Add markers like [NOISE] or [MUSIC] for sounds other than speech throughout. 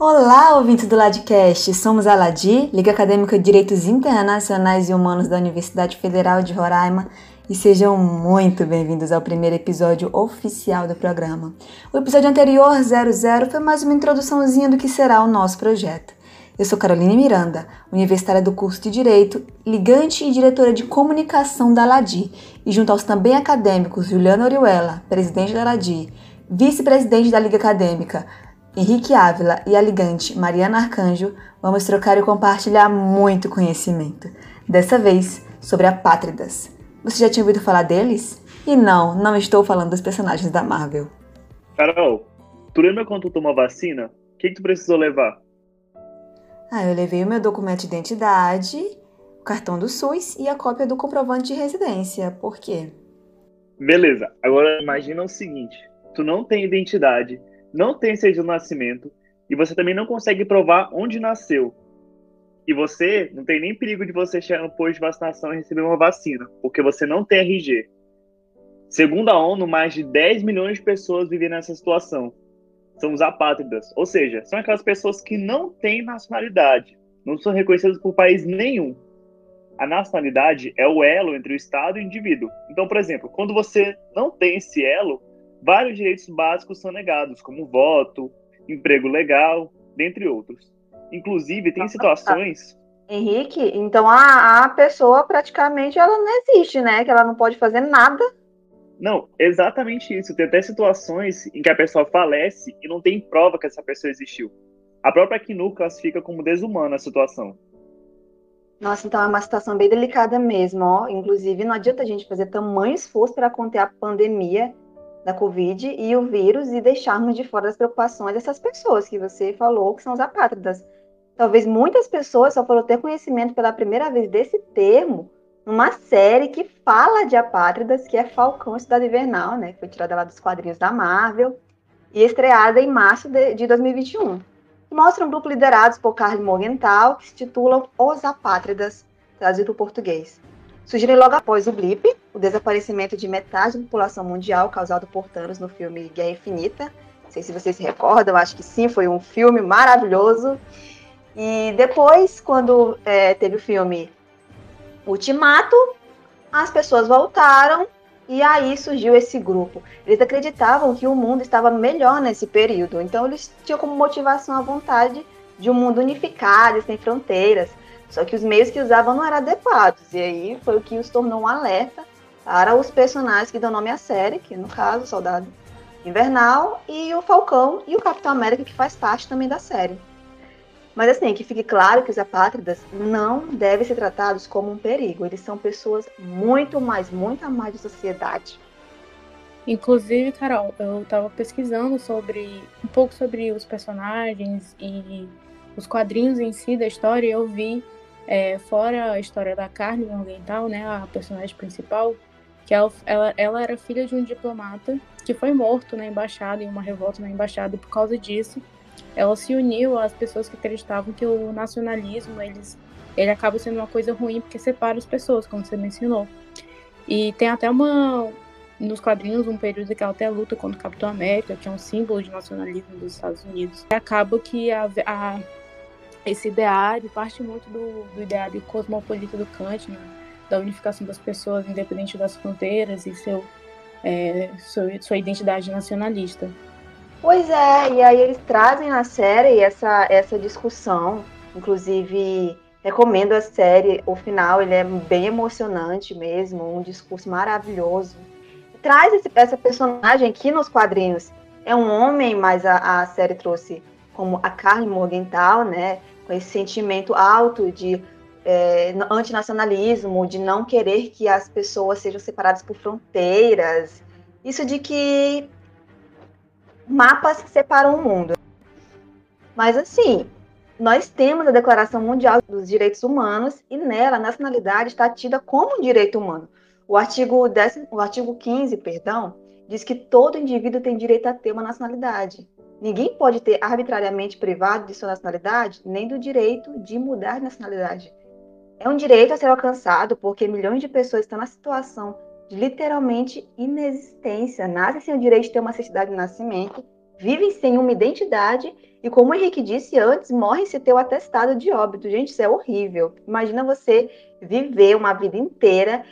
Olá, ouvintes do Ladcast! Somos a Ladi, Liga Acadêmica de Direitos Internacionais e Humanos da Universidade Federal de Roraima, e sejam muito bem-vindos ao primeiro episódio oficial do programa. O episódio anterior, 00, foi mais uma introduçãozinha do que será o nosso projeto. Eu sou Caroline Miranda, universitária do curso de Direito, ligante e diretora de comunicação da Ladi, e junto aos também acadêmicos Juliana Oriuela, presidente da Ladi, vice-presidente da Liga Acadêmica, Henrique Ávila e a ligante Mariana Arcanjo, vamos trocar e compartilhar muito conhecimento. Dessa vez, sobre apátridas. Você já tinha ouvido falar deles? E não, não estou falando dos personagens da Marvel. Carol, tu lembra quando tu tomou vacina? O que, que tu precisou levar? Ah, eu levei o meu documento de identidade, o cartão do SUS e a cópia do comprovante de residência. Por quê? Beleza, agora imagina o seguinte: tu não tem identidade, não tem certidão de nascimento e você também não consegue provar onde nasceu. E você não tem nem perigo de você chegar no posto de vacinação e receber uma vacina, porque você não tem RG. Segundo a ONU, mais de 10 milhões de pessoas vivem nessa situação. São os apátridas, ou seja, são aquelas pessoas que não têm nacionalidade, não são reconhecidas por país nenhum. A nacionalidade é o elo entre o Estado e o indivíduo. Então, por exemplo, quando você não tem esse elo, vários direitos básicos são negados, como voto, emprego legal, dentre outros. Inclusive, tem situações. Henrique, então a, a pessoa praticamente ela não existe, né? Que ela não pode fazer nada. Não, exatamente isso. Tem até situações em que a pessoa falece e não tem prova que essa pessoa existiu. A própria CNU classifica como desumana a situação. Nossa, então é uma situação bem delicada mesmo, ó. Inclusive, não adianta a gente fazer tamanho esforço para conter a pandemia da Covid e o vírus e deixarmos de fora das preocupações dessas pessoas que você falou que são os apátridas. Talvez muitas pessoas só foram ter conhecimento pela primeira vez desse termo numa série que fala de apátridas, que é Falcão Cidade Invernal, né? Foi tirada lá dos quadrinhos da Marvel e estreada em março de, de 2021. Mostra um grupo liderado por Carly Morgenthau, que se titulam Os Apátridas, traduzido para o português surgiram logo após o blip, o desaparecimento de metade da população mundial causado por Thanos no filme Guerra Infinita. Não sei se vocês se recordam, acho que sim, foi um filme maravilhoso. E depois, quando é, teve o filme Ultimato, as pessoas voltaram e aí surgiu esse grupo. Eles acreditavam que o mundo estava melhor nesse período, então eles tinham como motivação a vontade de um mundo unificado, sem fronteiras. Só que os meios que usavam não eram adequados. E aí foi o que os tornou um alerta para os personagens que dão nome à série, que no caso, o Soldado Invernal e o Falcão e o Capitão América, que faz parte também da série. Mas assim, que fique claro que os apátridas não devem ser tratados como um perigo. Eles são pessoas muito mais, muito mais de sociedade. Inclusive, Carol, eu estava pesquisando sobre um pouco sobre os personagens e os quadrinhos em si da história. Eu vi é, fora a história da Carne Morgenthau, né, a personagem principal, que ela, ela, ela, era filha de um diplomata que foi morto na embaixada, em uma revolta na embaixada, e por causa disso, ela se uniu às pessoas que acreditavam que o nacionalismo, eles, ele acaba sendo uma coisa ruim porque separa as pessoas, como você mencionou. E tem até uma, nos quadrinhos, um período que ela até luta contra o Capitão América, que é um símbolo de nacionalismo dos Estados Unidos. E acaba que a, a esse ideário parte muito do, do ideário cosmopolita do Kant, né? da unificação das pessoas independente das fronteiras e seu, é, sua, sua identidade nacionalista. Pois é, e aí eles trazem na série essa, essa discussão, inclusive recomendo a série, o final ele é bem emocionante mesmo, um discurso maravilhoso. Traz esse, essa personagem aqui nos quadrinhos, é um homem, mas a, a série trouxe como a Carly Morgenthau, né, com esse sentimento alto de é, antinacionalismo, de não querer que as pessoas sejam separadas por fronteiras, isso de que mapas separam o mundo. Mas assim, nós temos a Declaração Mundial dos Direitos Humanos e nela a nacionalidade está tida como um direito humano. O artigo, 10, o artigo 15, perdão, diz que todo indivíduo tem direito a ter uma nacionalidade. Ninguém pode ter arbitrariamente privado de sua nacionalidade, nem do direito de mudar de nacionalidade. É um direito a ser alcançado porque milhões de pessoas estão na situação de literalmente inexistência, nascem sem o direito de ter uma certidão de nascimento vivem sem uma identidade e, como o Henrique disse antes, morrem se ter o atestado de óbito. Gente, isso é horrível. Imagina você viver uma vida inteira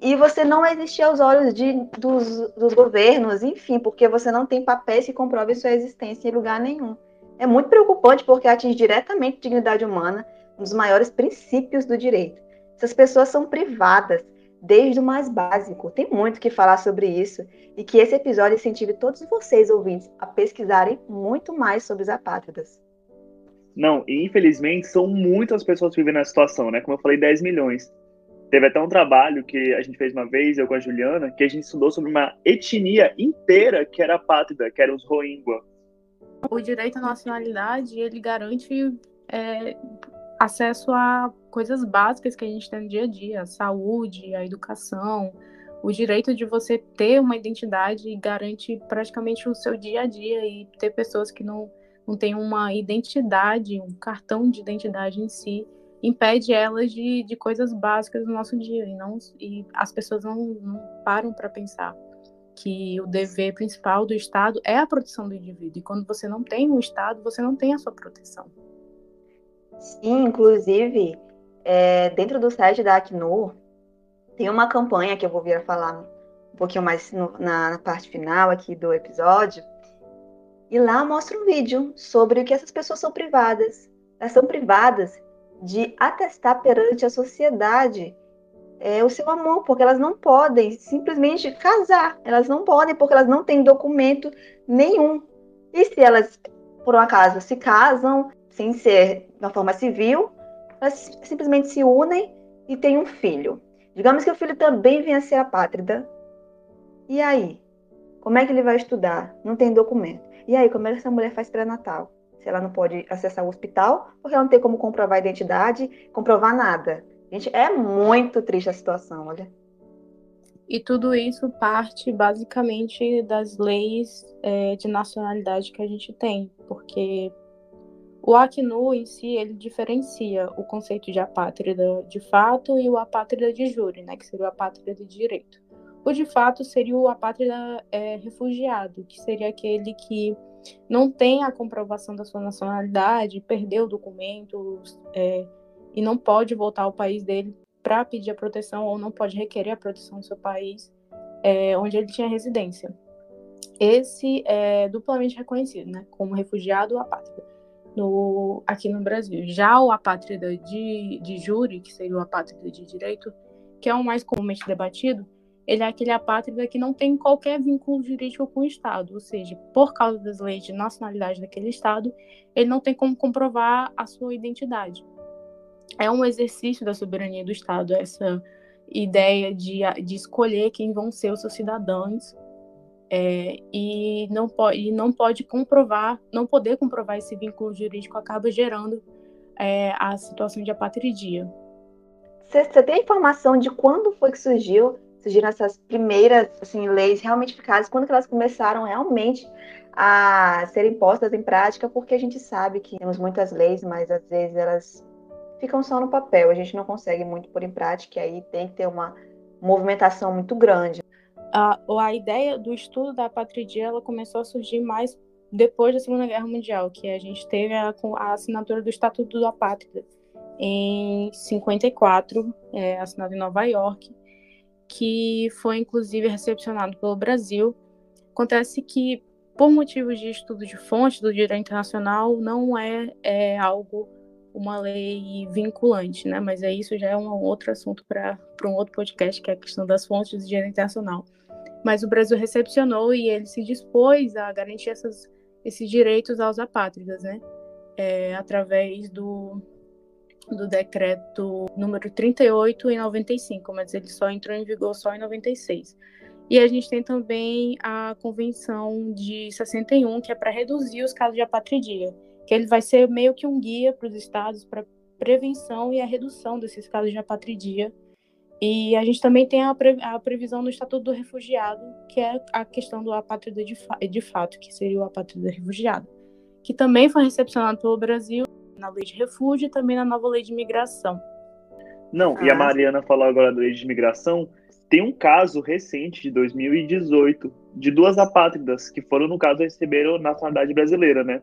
e você não existir aos olhos de, dos, dos governos, enfim, porque você não tem papéis que comprovem sua existência em lugar nenhum. É muito preocupante porque atinge diretamente a dignidade humana, um dos maiores princípios do direito. Essas pessoas são privadas desde o mais básico. Tem muito que falar sobre isso e que esse episódio incentive todos vocês ouvintes a pesquisarem muito mais sobre os apátridas. Não, infelizmente são muitas pessoas vivendo nessa situação, né? Como eu falei, 10 milhões. Teve até um trabalho que a gente fez uma vez, eu com a Juliana, que a gente estudou sobre uma etnia inteira que era apátrida, que eram os Rohingya. O direito à nacionalidade, ele garante é, acesso a coisas básicas que a gente tem no dia a dia, a saúde, a educação, o direito de você ter uma identidade garante praticamente o seu dia a dia e ter pessoas que não, não têm uma identidade, um cartão de identidade em si, impede elas de, de coisas básicas do nosso dia e não e as pessoas não, não param para pensar que o dever principal do Estado é a proteção do indivíduo. E quando você não tem um Estado você não tem a sua proteção. Sim inclusive é, dentro do site da Acnur tem uma campanha que eu vou vir a falar um pouquinho mais no, na, na parte final aqui do episódio. E lá mostra um vídeo sobre o que essas pessoas são privadas. Elas são privadas de atestar perante a sociedade é, o seu amor, porque elas não podem simplesmente casar, elas não podem porque elas não têm documento nenhum. E se elas, por um acaso, se casam sem ser uma forma civil, elas simplesmente se unem e têm um filho. Digamos que o filho também venha a ser apátrida. E aí? Como é que ele vai estudar? Não tem documento. E aí, como é que essa mulher faz pré-natal? Se ela não pode acessar o hospital, porque ela não tem como comprovar a identidade, comprovar nada. Gente, é muito triste a situação, olha. E tudo isso parte basicamente das leis é, de nacionalidade que a gente tem, porque o Acnu em si ele diferencia o conceito de apátrida de fato e o apátrida de júri, né, que seria o apátrida de direito. O de fato seria o apátrida é, refugiado, que seria aquele que não tem a comprovação da sua nacionalidade, perdeu documentos é, e não pode voltar ao país dele para pedir a proteção ou não pode requerer a proteção do seu país é, onde ele tinha residência. Esse é duplamente reconhecido, né, como refugiado ou apátrida no, aqui no Brasil. Já o apátrida de, de júri, que seria o apátrida de direito, que é o mais comumente debatido, ele é aquele apátrida que não tem qualquer vínculo jurídico com o Estado, ou seja, por causa das leis de nacionalidade daquele Estado, ele não tem como comprovar a sua identidade. É um exercício da soberania do Estado, essa ideia de, de escolher quem vão ser os seus cidadãos é, e, não pode, e não pode comprovar, não poder comprovar esse vínculo jurídico acaba gerando é, a situação de apatridia. Você tem informação de quando foi que surgiu surgiram essas primeiras assim, leis realmente eficazes, quando elas começaram realmente a serem postas em prática, porque a gente sabe que temos muitas leis, mas às vezes elas ficam só no papel, a gente não consegue muito pôr em prática, e aí tem que ter uma movimentação muito grande. A, a ideia do estudo da patridia ela começou a surgir mais depois da Segunda Guerra Mundial, que a gente teve a, a assinatura do Estatuto da Pátria em 54, é, assinado em Nova York, que foi inclusive recepcionado pelo Brasil. Acontece que, por motivos de estudo de fonte do direito internacional, não é, é algo, uma lei vinculante, né? Mas é isso já é um outro assunto para um outro podcast, que é a questão das fontes do direito internacional. Mas o Brasil recepcionou e ele se dispôs a garantir essas, esses direitos aos apátridas, né? É, através do, do decreto número 38 em 95, mas ele só entrou em vigor só em 96. E a gente tem também a Convenção de 61, que é para reduzir os casos de apatridia, que ele vai ser meio que um guia para os estados para prevenção e a redução desses casos de apatridia. E a gente também tem a, pre a previsão no Estatuto do Refugiado, que é a questão do apátrida de, fa de fato, que seria o apátrida refugiado, que também foi recepcionado pelo Brasil na lei de refúgio e também na nova lei de imigração. Não, ah. e a ah. Mariana falou agora da lei de imigração, tem um caso recente de 2018 de duas apátridas que foram, no caso, receberam nacionalidade brasileira, né?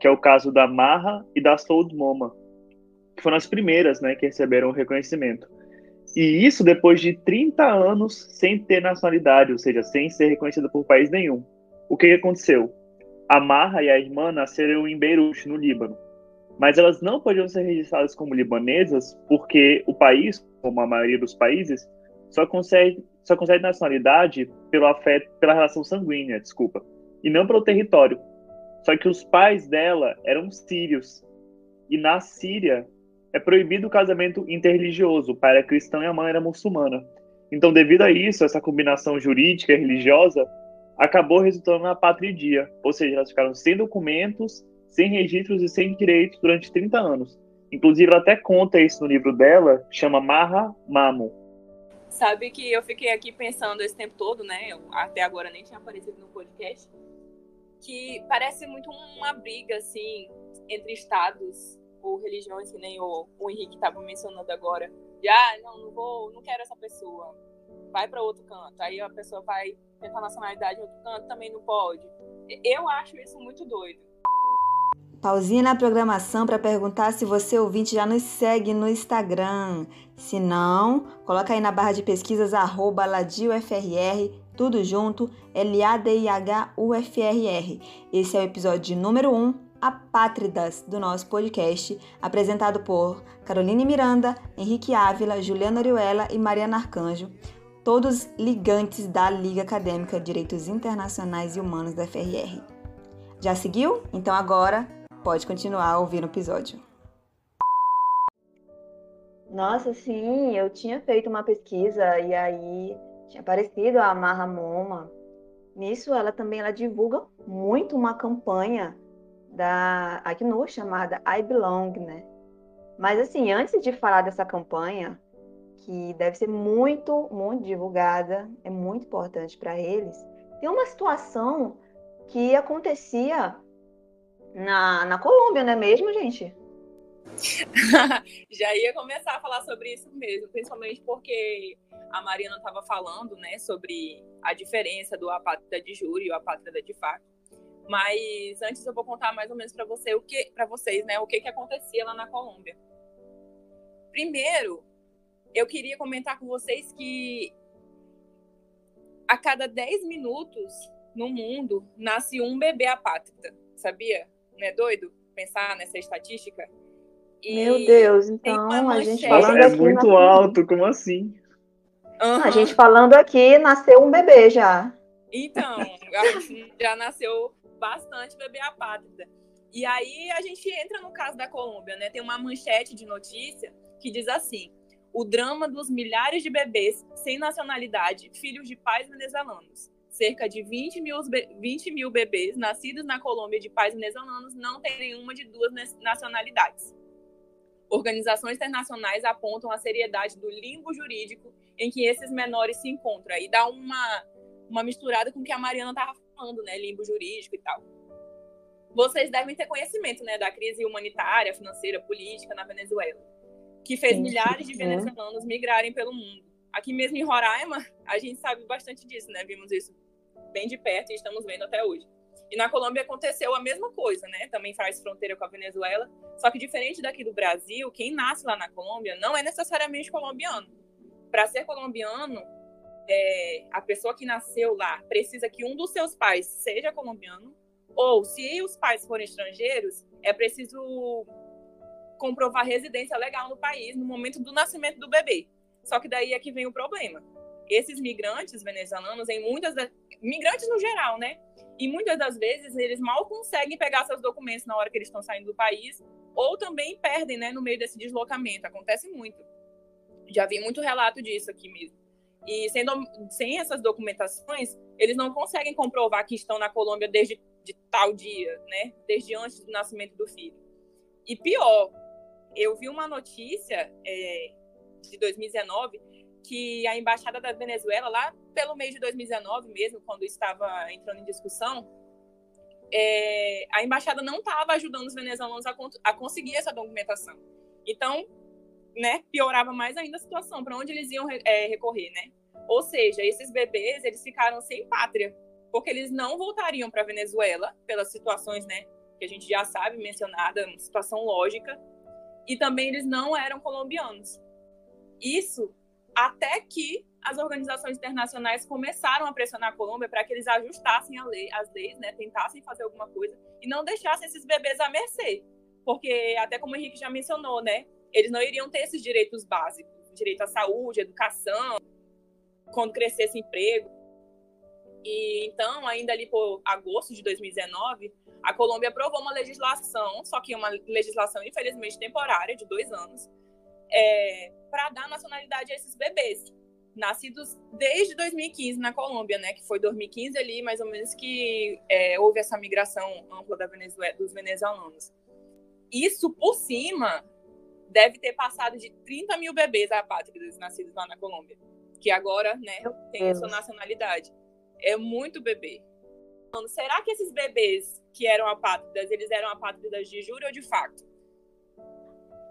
Que é o caso da Marra e da Sold Moma, que foram as primeiras, né, que receberam o reconhecimento. E isso depois de 30 anos sem ter nacionalidade, ou seja, sem ser reconhecida por país nenhum. O que aconteceu? A Marra e a irmã nasceram em Beirute, no Líbano. Mas elas não podiam ser registradas como libanesas porque o país, como a maioria dos países, só concede, só concede nacionalidade pelo afeto, pela relação sanguínea, desculpa, e não pelo território. Só que os pais dela eram sírios. E na Síria é proibido o casamento interreligioso. O pai era cristão e a mãe era muçulmana. Então, devido a isso, essa combinação jurídica e religiosa acabou resultando na patridia, ou seja, elas ficaram sem documentos, sem registros e sem direitos durante 30 anos. Inclusive, ela até conta isso no livro dela, chama Marra Mamo. Sabe que eu fiquei aqui pensando esse tempo todo, né? Eu até agora nem tinha aparecido no podcast, que parece muito uma briga, assim, entre estados ou religiões, que nem o, o Henrique estava mencionando agora. De, ah, não, não vou, não quero essa pessoa. Vai para outro canto. Aí a pessoa vai tentar nacionalidade em outro canto, também não pode. Eu acho isso muito doido. Pausinha na programação para perguntar se você ouvinte já nos segue no Instagram. Se não, coloca aí na barra de pesquisas arroba ladiofrr, tudo junto, L-A-D-I-H-U-F-R-R. Esse é o episódio número 1, Apátridas, do nosso podcast, apresentado por Caroline Miranda, Henrique Ávila, Juliana Oriuela e Mariana Arcanjo todos ligantes da Liga Acadêmica de Direitos Internacionais e Humanos da FRR. Já seguiu? Então agora pode continuar a ouvir o episódio. Nossa, sim, eu tinha feito uma pesquisa e aí tinha aparecido a Marra Moma. Nisso, ela também ela divulga muito uma campanha da Acnur chamada I Belong, né? Mas assim, antes de falar dessa campanha, que deve ser muito, muito divulgada, é muito importante para eles. Tem uma situação que acontecia na, na Colômbia, não é mesmo, gente? [LAUGHS] Já ia começar a falar sobre isso mesmo, principalmente porque a Mariana estava falando, né, sobre a diferença do apátrida de júri e o apátrida de fato. Mas antes eu vou contar mais ou menos para você o que para vocês, né, o que que acontecia lá na Colômbia. Primeiro, eu queria comentar com vocês que a cada 10 minutos no mundo nasce um bebê apátrida, sabia? Não é doido pensar nessa estatística? E Meu Deus, então a gente falando é muito alto, como assim? Uhum. A gente falando aqui, nasceu um bebê já. Então, já nasceu bastante bebê apátrida. E aí a gente entra no caso da Colômbia, né? Tem uma manchete de notícia que diz assim: o drama dos milhares de bebês sem nacionalidade, filhos de pais venezuelanos. Cerca de 20 mil, 20 mil bebês nascidos na Colômbia de pais venezuelanos não têm nenhuma de duas nacionalidades. Organizações internacionais apontam a seriedade do limbo jurídico em que esses menores se encontram. E dá uma, uma misturada com o que a Mariana estava falando, né? Limbo jurídico e tal. Vocês devem ter conhecimento né, da crise humanitária, financeira, política na Venezuela que fez sim, milhares de venezuelanos migrarem pelo mundo. Aqui mesmo em Roraima, a gente sabe bastante disso, né? Vimos isso bem de perto e estamos vendo até hoje. E na Colômbia aconteceu a mesma coisa, né? Também faz fronteira com a Venezuela. Só que diferente daqui do Brasil, quem nasce lá na Colômbia não é necessariamente colombiano. Para ser colombiano, é, a pessoa que nasceu lá precisa que um dos seus pais seja colombiano, ou se os pais forem estrangeiros, é preciso comprovar residência legal no país no momento do nascimento do bebê. Só que daí é que vem o problema. Esses migrantes venezuelanos, em muitas das... migrantes no geral, né? E muitas das vezes eles mal conseguem pegar seus documentos na hora que eles estão saindo do país, ou também perdem, né, no meio desse deslocamento. Acontece muito. Já vi muito relato disso aqui mesmo. E sendo, sem essas documentações, eles não conseguem comprovar que estão na Colômbia desde de tal dia, né? Desde antes do nascimento do filho. E pior, eu vi uma notícia é, de 2019 que a embaixada da Venezuela, lá pelo mês de 2019 mesmo, quando estava entrando em discussão, é, a embaixada não estava ajudando os venezuelanos a, a, conseguir essa documentação. Então, né, piorava mais ainda a situação, para onde eles iam é, recorrer, né? Ou seja, esses bebês, eles ficaram sem pátria, porque eles não voltariam para a Venezuela, pelas situações, né, que a gente já sabe, mencionada, situação lógica, e também eles não eram colombianos. Isso até que as organizações internacionais começaram a pressionar a Colômbia para que eles ajustassem lei, as leis, né, tentassem fazer alguma coisa e não deixassem esses bebês à mercê. Porque, até como o Henrique já mencionou, né, eles não iriam ter esses direitos básicos, direito à saúde, educação, quando crescesse emprego. E então, ainda ali por agosto de 2019, a Colômbia aprovou uma legislação, só que uma legislação infelizmente temporária, de dois anos, é, para dar nacionalidade a esses bebês, nascidos desde 2015 na Colômbia, né? Que foi 2015 ali, mais ou menos, que é, houve essa migração ampla da Venezuela, dos venezuelanos. Isso por cima deve ter passado de 30 mil bebês apátridas nascidos lá na Colômbia, que agora, né, tem a sua nacionalidade. É muito bebê. Será que esses bebês que eram apátridas, eles eram apátridas de juro ou de fato?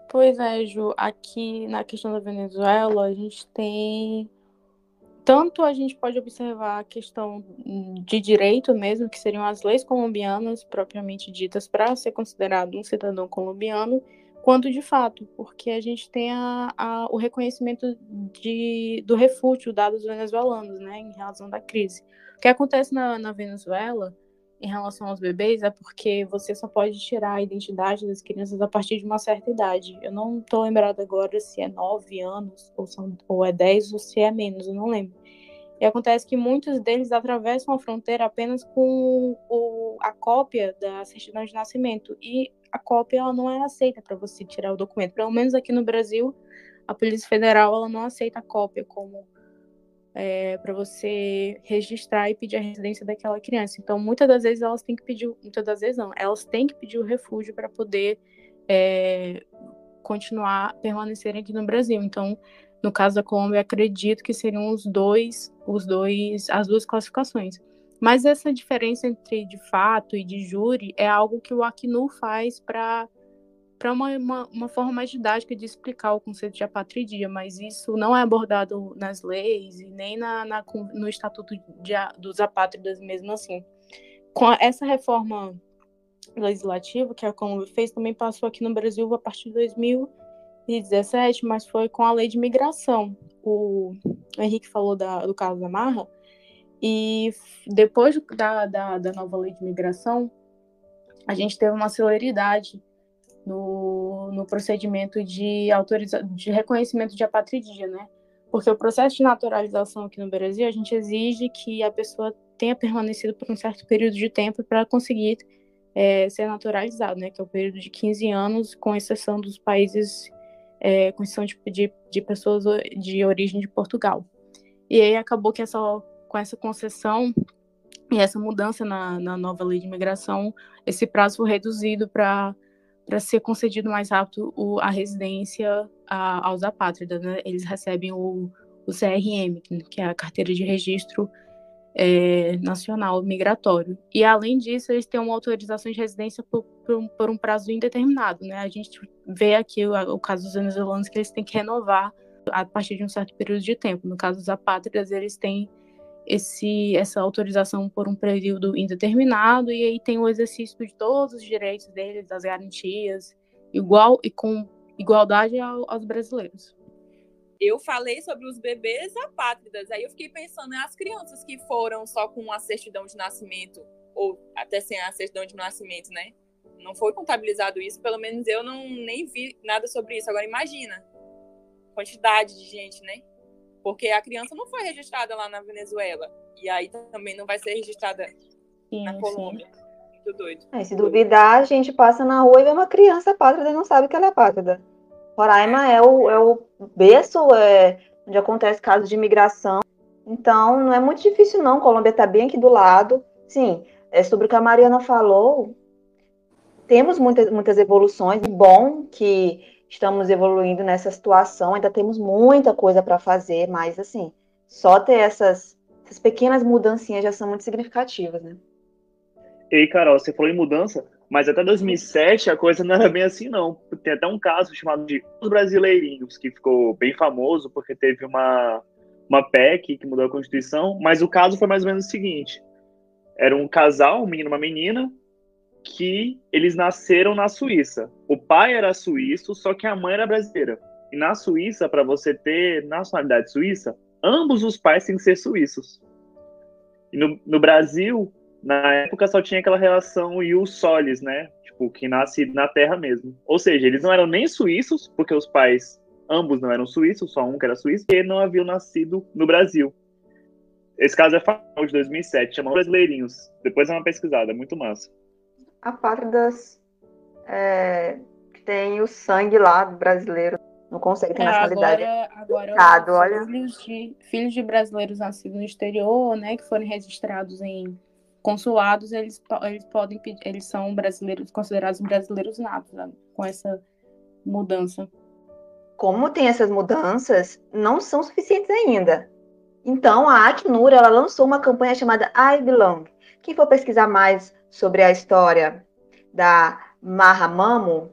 Pois é, Ju, aqui na questão da Venezuela, a gente tem. Tanto a gente pode observar a questão de direito mesmo, que seriam as leis colombianas propriamente ditas para ser considerado um cidadão colombiano, quanto de fato, porque a gente tem a, a, o reconhecimento de, do refúgio dado aos venezuelanos, né, em razão da crise. O que acontece na, na Venezuela em relação aos bebês é porque você só pode tirar a identidade das crianças a partir de uma certa idade. Eu não estou lembrada agora se é 9 anos, ou, são, ou é 10, ou se é menos, eu não lembro. E acontece que muitos deles atravessam a fronteira apenas com o, a cópia da certidão de nascimento. E a cópia ela não é aceita para você tirar o documento. Pelo menos aqui no Brasil, a Polícia Federal ela não aceita a cópia como é, para você registrar e pedir a residência daquela criança. Então, muitas das vezes elas têm que pedir, muitas das vezes não, elas têm que pedir o refúgio para poder é, continuar permanecerem aqui no Brasil. Então, no caso da Colômbia, acredito que seriam os dois, os dois, as duas classificações. Mas essa diferença entre de fato e de júri é algo que o Acnu faz para para uma, uma, uma, forma mais didática de explicar o conceito de apatridia, mas isso não é abordado nas leis e nem na, na no Estatuto de, dos Apátridas mesmo assim. Com essa reforma legislativa que a Colômbia fez, também passou aqui no Brasil a partir de 2017, mas foi com a lei de migração. O, Henrique falou da, do caso da Marra, e depois da, da, da nova lei de migração, a gente teve uma celeridade no, no procedimento de, autoriza de reconhecimento de apatridia, né? Porque o processo de naturalização aqui no Brasil, a gente exige que a pessoa tenha permanecido por um certo período de tempo para conseguir é, ser naturalizado, né? Que é o período de 15 anos, com exceção dos países, é, com exceção de, de, de pessoas de origem de Portugal. E aí acabou que essa, com essa concessão e essa mudança na, na nova lei de imigração, esse prazo foi reduzido para para ser concedido mais rápido o, a residência a, aos apátridas. Né? Eles recebem o, o CRM, que é a Carteira de Registro é, Nacional Migratório. E, além disso, eles têm uma autorização de residência por, por, um, por um, prazo indeterminado. Né? A gente vê aqui o, o, caso dos venezuelanos que eles têm que renovar a partir de um certo período de tempo. No caso dos apátridas, eles têm esse, essa autorização por um período indeterminado e aí tem o exercício de todos os direitos deles, das garantias, igual e com igualdade ao, aos brasileiros. Eu falei sobre os bebês apátridas, aí eu fiquei pensando nas crianças que foram só com a certidão de nascimento ou até sem a certidão de nascimento, né? Não foi contabilizado isso, pelo menos eu não nem vi nada sobre isso. Agora imagina quantidade de gente, né? Porque a criança não foi registrada lá na Venezuela. E aí também não vai ser registrada sim, na Colômbia. Sim. Muito doido. É, se duvidar, a gente passa na rua e vê uma criança pátrida e não sabe que ela é pátrida. Roraima é o, é o berço é, onde acontece casos de imigração. Então, não é muito difícil, não. Colômbia está bem aqui do lado. Sim, é sobre o que a Mariana falou. Temos muitas, muitas evoluções. Bom que estamos evoluindo nessa situação, ainda temos muita coisa para fazer, mas assim, só ter essas, essas pequenas mudancinhas já são muito significativas, né? Ei, Carol, você falou em mudança, mas até 2007 a coisa não era bem assim, não. Tem até um caso chamado de Os Brasileirinhos, que ficou bem famoso porque teve uma, uma PEC que mudou a Constituição, mas o caso foi mais ou menos o seguinte: era um casal, um menino e uma menina, que eles nasceram na Suíça. O pai era suíço, só que a mãe era brasileira. E na Suíça, para você ter nacionalidade suíça, ambos os pais têm que ser suíços. E no, no Brasil, na época só tinha aquela relação ius solis, né? Tipo, que nasce na terra mesmo. Ou seja, eles não eram nem suíços, porque os pais, ambos não eram suíços, só um que era suíço, e não haviam nascido no Brasil. Esse caso é famoso de 2007, chama Brasileirinhos. Depois é uma pesquisada, é muito massa. Apátridas é, tem o sangue lá do brasileiro, não consegue ter é, nacionalidade. Agora, agora olha. Filhos de, filhos de brasileiros nascidos no exterior, né, que foram registrados em consulados, eles, eles podem eles são brasileiros considerados brasileiros natos né, com essa mudança. Como tem essas mudanças, não são suficientes ainda. Então, a Acnur ela lançou uma campanha chamada I Belong. Quem for pesquisar mais sobre a história da Mahamamo,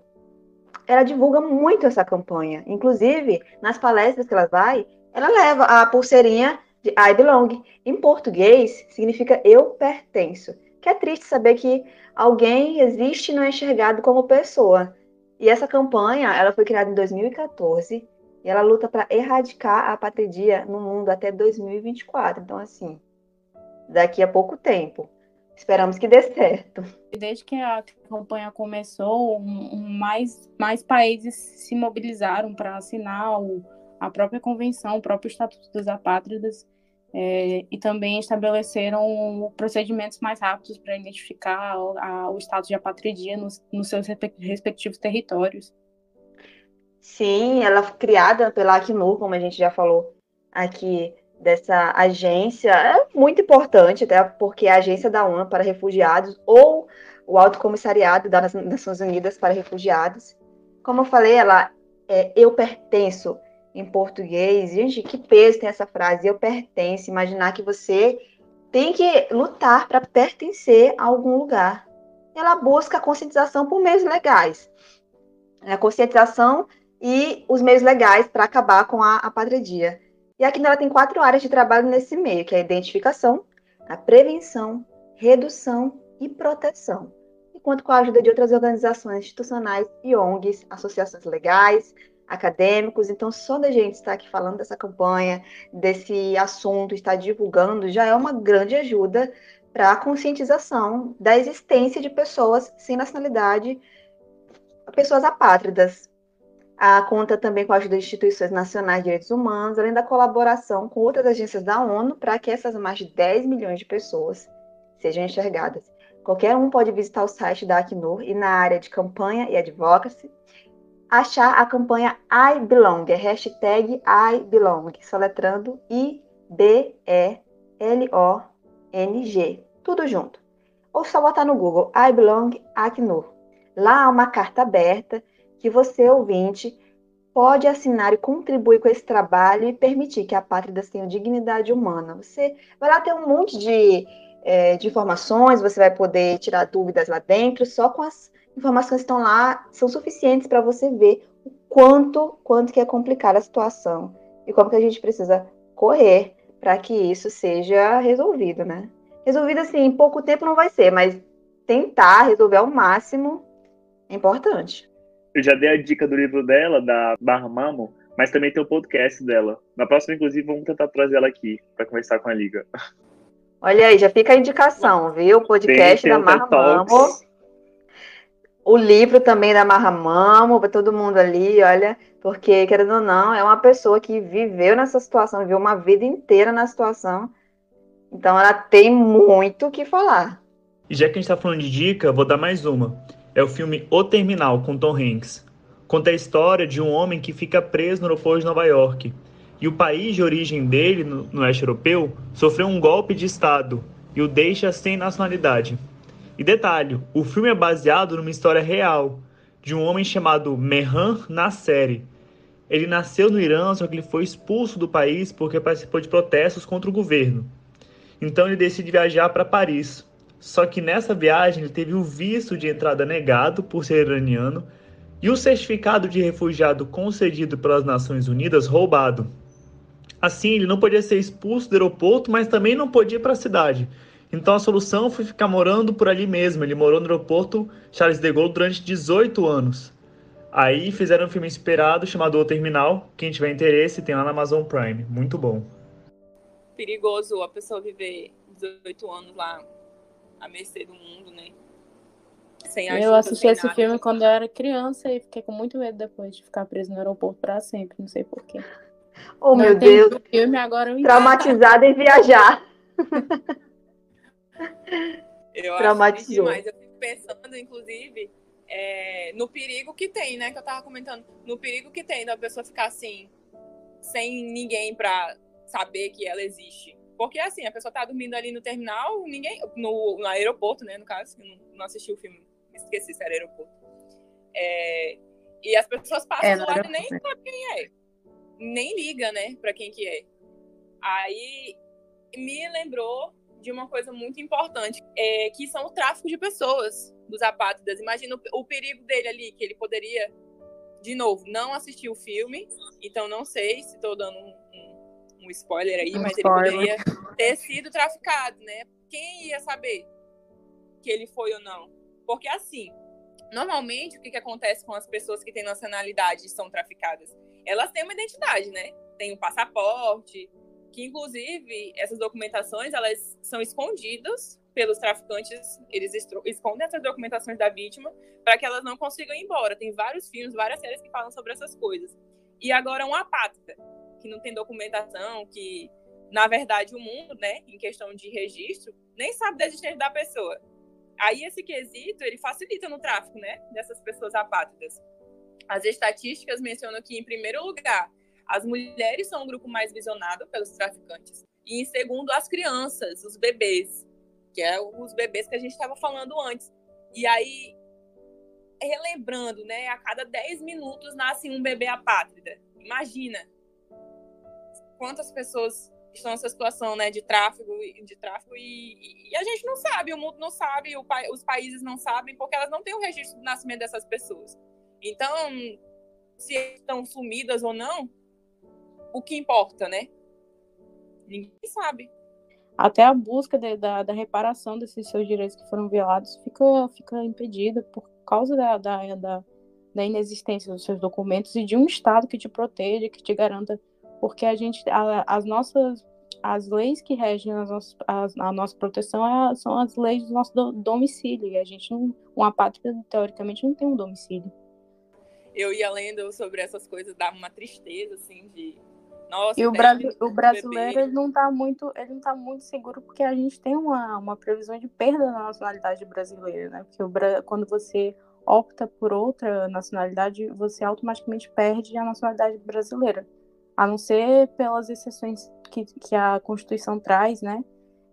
ela divulga muito essa campanha. Inclusive, nas palestras que ela vai, ela leva a pulseirinha de I belong. Em português, significa eu pertenço. Que é triste saber que alguém existe e não é enxergado como pessoa. E essa campanha, ela foi criada em 2014 e ela luta para erradicar a apatridia no mundo até 2024. Então, assim, daqui a pouco tempo. Esperamos que dê certo. Desde que a campanha começou, um, um, mais, mais países se mobilizaram para assinar o, a própria convenção, o próprio Estatuto dos Apátridas, é, e também estabeleceram procedimentos mais rápidos para identificar a, o status de apatridia nos, nos seus respectivos territórios. Sim, ela foi criada pela Acnur, como a gente já falou aqui, dessa agência, é muito importante, até porque é a agência da ONU para refugiados ou o Alto Comissariado das Nações Unidas para Refugiados. Como eu falei, ela é eu pertenço em português. Gente, que peso tem essa frase, eu pertenço. Imaginar que você tem que lutar para pertencer a algum lugar. Ela busca a conscientização por meios legais. A conscientização e os meios legais para acabar com a apatridia. E aqui ela tem quatro áreas de trabalho nesse meio, que é a identificação, a prevenção, redução e proteção. Enquanto com a ajuda de outras organizações institucionais e ONGs, associações legais, acadêmicos. Então, só da gente estar aqui falando dessa campanha, desse assunto, estar divulgando, já é uma grande ajuda para a conscientização da existência de pessoas sem nacionalidade, pessoas apátridas, a conta também com a ajuda de instituições nacionais de direitos humanos, além da colaboração com outras agências da ONU para que essas mais de 10 milhões de pessoas sejam enxergadas. Qualquer um pode visitar o site da Acnur e na área de campanha e advocacy, achar a campanha I Belong, é hashtag I Belong, soletrando I-B-E-L-O-N-G, tudo junto. Ou só botar no Google I Belong Acnur. Lá há uma carta aberta que você, ouvinte, pode assinar e contribuir com esse trabalho e permitir que a Pátridas tenha dignidade humana. Você vai lá ter um monte de, é, de informações, você vai poder tirar dúvidas lá dentro, só com as informações que estão lá são suficientes para você ver o quanto, quanto que é complicada a situação e como que a gente precisa correr para que isso seja resolvido, né? Resolvido assim, em pouco tempo não vai ser, mas tentar resolver ao máximo é importante. Eu já dei a dica do livro dela, da Barra Mamo, mas também tem o podcast dela. Na próxima, inclusive, vamos tentar trazer ela aqui para conversar com a Liga. Olha aí, já fica a indicação, viu? O podcast tem, tem da Barra Mamo. O livro também da Marra Mamo, para todo mundo ali, olha, porque, querendo ou não, é uma pessoa que viveu nessa situação, viveu uma vida inteira na situação. Então, ela tem muito o que falar. E já que a gente está falando de dica, vou dar mais uma é o filme O Terminal, com Tom Hanks. Conta a história de um homem que fica preso no aeroporto de Nova York. E o país de origem dele, no, no oeste europeu, sofreu um golpe de Estado e o deixa sem nacionalidade. E detalhe, o filme é baseado numa história real de um homem chamado Mehran Nasseri. Ele nasceu no Irã, só que ele foi expulso do país porque participou de protestos contra o governo. Então ele decide viajar para Paris, só que nessa viagem ele teve o visto de entrada negado por ser iraniano e o certificado de refugiado concedido pelas Nações Unidas roubado. Assim, ele não podia ser expulso do aeroporto, mas também não podia ir para a cidade. Então a solução foi ficar morando por ali mesmo. Ele morou no aeroporto Charles de Gaulle durante 18 anos. Aí fizeram um filme inspirado chamado O Terminal. Quem tiver interesse tem lá na Amazon Prime. Muito bom. Perigoso a pessoa viver 18 anos lá à mercê do mundo, né? Sem ajuda, eu assisti esse nada. filme quando eu era criança e fiquei com muito medo depois de ficar preso no aeroporto para sempre, não sei porquê. Oh, meu Deus. Filme, agora eu Traumatizada em viajar. [LAUGHS] eu Traumatizou. acho demais. Eu fico pensando, inclusive, é, no perigo que tem, né? Que eu tava comentando. No perigo que tem da pessoa ficar assim, sem ninguém pra saber que ela existe. Porque assim, a pessoa tá dormindo ali no terminal, ninguém. No, no aeroporto, né? No caso, eu não, não assisti o filme, esqueci se era aeroporto. É, e as pessoas passam é, do lado e nem sabem quem é. Nem liga, né, pra quem que é. Aí me lembrou de uma coisa muito importante, é, que são o tráfico de pessoas dos apátridas. Imagina o, o perigo dele ali, que ele poderia, de novo, não assistir o filme, então não sei se estou dando um, um, spoiler aí, um mas spoiler. ele poderia ter sido traficado, né? Quem ia saber que ele foi ou não? Porque assim, normalmente o que, que acontece com as pessoas que têm nacionalidade e são traficadas? Elas têm uma identidade, né? Tem um passaporte, que inclusive essas documentações elas são escondidas pelos traficantes, eles escondem essas documentações da vítima para que elas não consigam ir embora. Tem vários filmes, várias séries que falam sobre essas coisas. E agora um apátrida, que não tem documentação, que na verdade o mundo, né, em questão de registro, nem sabe da existência da pessoa. Aí esse quesito, ele facilita no tráfico, né, dessas pessoas apátridas. As estatísticas mencionam que em primeiro lugar, as mulheres são um grupo mais visionado pelos traficantes. E em segundo, as crianças, os bebês, que é os bebês que a gente estava falando antes. E aí, relembrando, né, a cada 10 minutos nasce um bebê apátrida. Imagina quantas pessoas estão nessa situação, né, de tráfego, de tráfego e, e a gente não sabe, o mundo não sabe, o, os países não sabem, porque elas não têm o registro do nascimento dessas pessoas. Então, se estão sumidas ou não, o que importa, né? Ninguém sabe. Até a busca de, da, da reparação desses seus direitos que foram violados fica, fica impedida por causa da, da, da, da inexistência dos seus documentos e de um Estado que te proteja, que te garanta. Porque a gente, a, as nossas as leis que regem as nossas, as, a nossa proteção é, são as leis do nosso do, domicílio. E a gente, não, um apátrida, teoricamente, não tem um domicílio. Eu ia lendo sobre essas coisas, dá uma tristeza, assim, de nossa, e o, bra o brasileiro ele não está muito, ele não tá muito seguro porque a gente tem uma, uma previsão de perda da nacionalidade brasileira, né? Porque o quando você opta por outra nacionalidade, você automaticamente perde a nacionalidade brasileira. A não ser pelas exceções que, que a Constituição traz, né?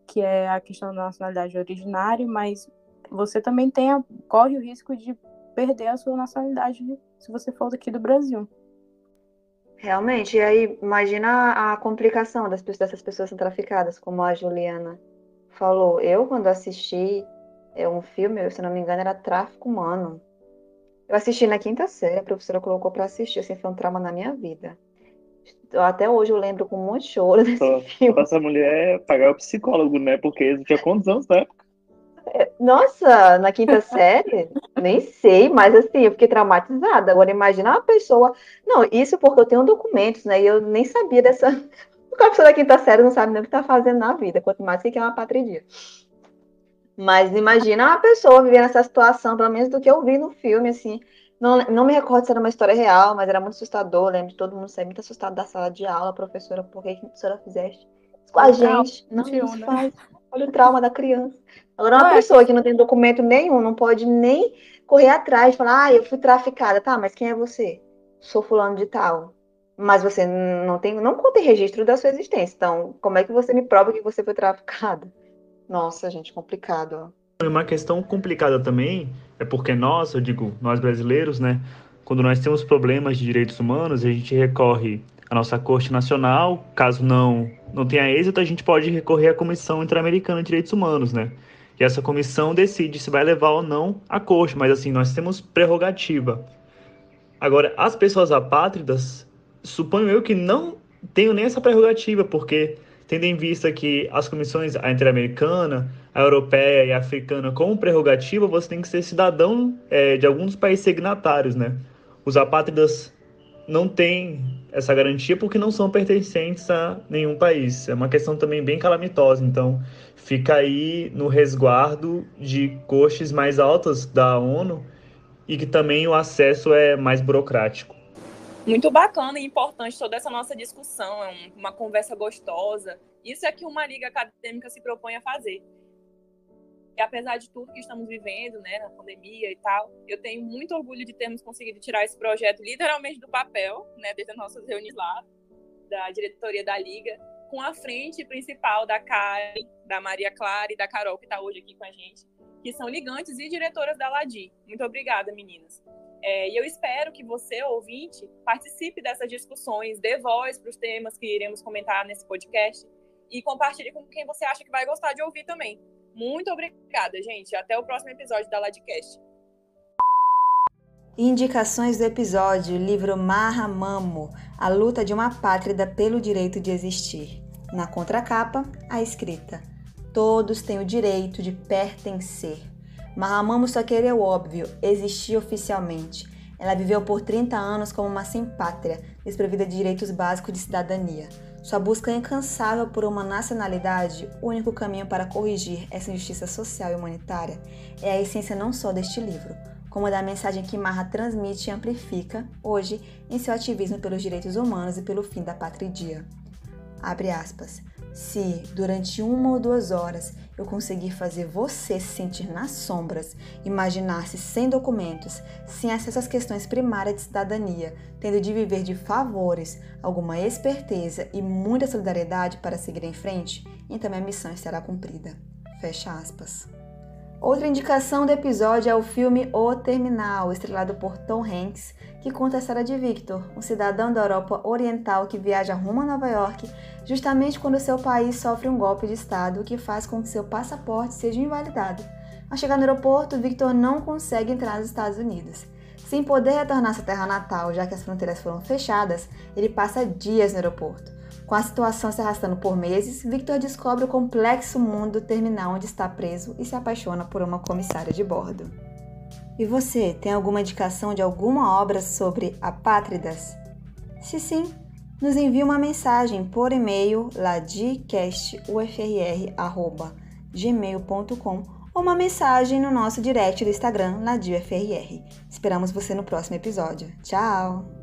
Que é a questão da nacionalidade originária, mas você também tem a, corre o risco de perder a sua nacionalidade se você for daqui do Brasil. Realmente, e aí imagina a complicação das, dessas pessoas sendo traficadas, como a Juliana falou. Eu, quando assisti é um filme, se não me engano, era Tráfico Humano. Eu assisti na quinta série, a professora colocou para assistir, assim, foi um trauma na minha vida. Até hoje eu lembro com muito choro [LAUGHS] desse Só, filme. Essa mulher pagar o psicólogo, né? Porque tinha quantos anos na época? Nossa, na quinta [LAUGHS] série? Nem sei, mas assim, eu fiquei traumatizada. Agora, imagina uma pessoa. Não, isso porque eu tenho documentos, né? E eu nem sabia dessa. [LAUGHS] O pessoa da quinta série não sabe nem o que está fazendo na vida, quanto mais que é uma patridia. Mas imagina uma pessoa vivendo essa situação, pelo menos do que eu vi no filme, assim. Não, não me recordo se era uma história real, mas era muito assustador. Lembro de todo mundo sair muito assustado da sala de aula, professora, por que a professora fizeste com a gente? Não, não, não faz. Olha o trauma da criança. Agora, uma pessoa que não tem documento nenhum, não pode nem correr atrás e falar, ah, eu fui traficada. Tá, mas quem é você? Sou fulano de tal. Mas você não tem, não contém registro da sua existência. Então, como é que você me prova que você foi traficada? Nossa, gente, complicado. Uma questão complicada também é porque nós, eu digo, nós brasileiros, né, quando nós temos problemas de direitos humanos, a gente recorre à nossa Corte Nacional, caso não não tenha êxito, a gente pode recorrer à Comissão Interamericana de Direitos Humanos, né? E essa comissão decide se vai levar ou não a corte, mas assim, nós temos prerrogativa. Agora, as pessoas apátridas, suponho eu que não tenho nem essa prerrogativa, porque tendo em vista que as comissões, a interamericana, a europeia e a africana, como prerrogativa, você tem que ser cidadão é, de alguns países signatários, né? Os apátridas não têm essa garantia porque não são pertencentes a nenhum país. É uma questão também bem calamitosa, então fica aí no resguardo de costes mais altas da ONU e que também o acesso é mais burocrático muito bacana e importante toda essa nossa discussão, é uma conversa gostosa. Isso é que uma liga acadêmica se propõe a fazer. E apesar de tudo que estamos vivendo, né, na pandemia e tal, eu tenho muito orgulho de termos conseguido tirar esse projeto literalmente do papel, né, desde as nossas reuniões lá, da diretoria da liga, com a frente principal da Karen, da Maria Clara e da Carol, que está hoje aqui com a gente, que são ligantes e diretoras da LADI. Muito obrigada, meninas. É, e eu espero que você, ouvinte, participe dessas discussões, dê voz para os temas que iremos comentar nesse podcast e compartilhe com quem você acha que vai gostar de ouvir também. Muito obrigada, gente. Até o próximo episódio da Ladcast. Indicações do episódio: livro Marra Mamo A luta de uma pátrida pelo direito de existir. Na contracapa, a escrita: Todos têm o direito de pertencer. Mahamamo só queria o óbvio, existir oficialmente. Ela viveu por 30 anos como uma sem-pátria, desprovida de direitos básicos de cidadania. Sua busca incansável por uma nacionalidade, o único caminho para corrigir essa injustiça social e humanitária, é a essência não só deste livro, como da mensagem que Marra transmite e amplifica, hoje, em seu ativismo pelos direitos humanos e pelo fim da patridia. Abre aspas. Se, durante uma ou duas horas, eu conseguir fazer você se sentir nas sombras, imaginar-se sem documentos, sem acesso às questões primárias de cidadania, tendo de viver de favores, alguma esperteza e muita solidariedade para seguir em frente, então minha missão estará cumprida. Fecha aspas. Outra indicação do episódio é o filme O Terminal, estrelado por Tom Hanks, que conta a história de Victor, um cidadão da Europa Oriental que viaja rumo a Nova York justamente quando seu país sofre um golpe de Estado que faz com que seu passaporte seja invalidado. Ao chegar no aeroporto, Victor não consegue entrar nos Estados Unidos. Sem poder retornar à sua terra natal, já que as fronteiras foram fechadas, ele passa dias no aeroporto. Com a situação se arrastando por meses, Victor descobre o complexo mundo do terminal onde está preso e se apaixona por uma comissária de bordo. E você, tem alguma indicação de alguma obra sobre apátridas? Se sim, nos envie uma mensagem por e-mail ladicastufrr.gmail.com ou uma mensagem no nosso direct do Instagram ladifrr. Esperamos você no próximo episódio. Tchau!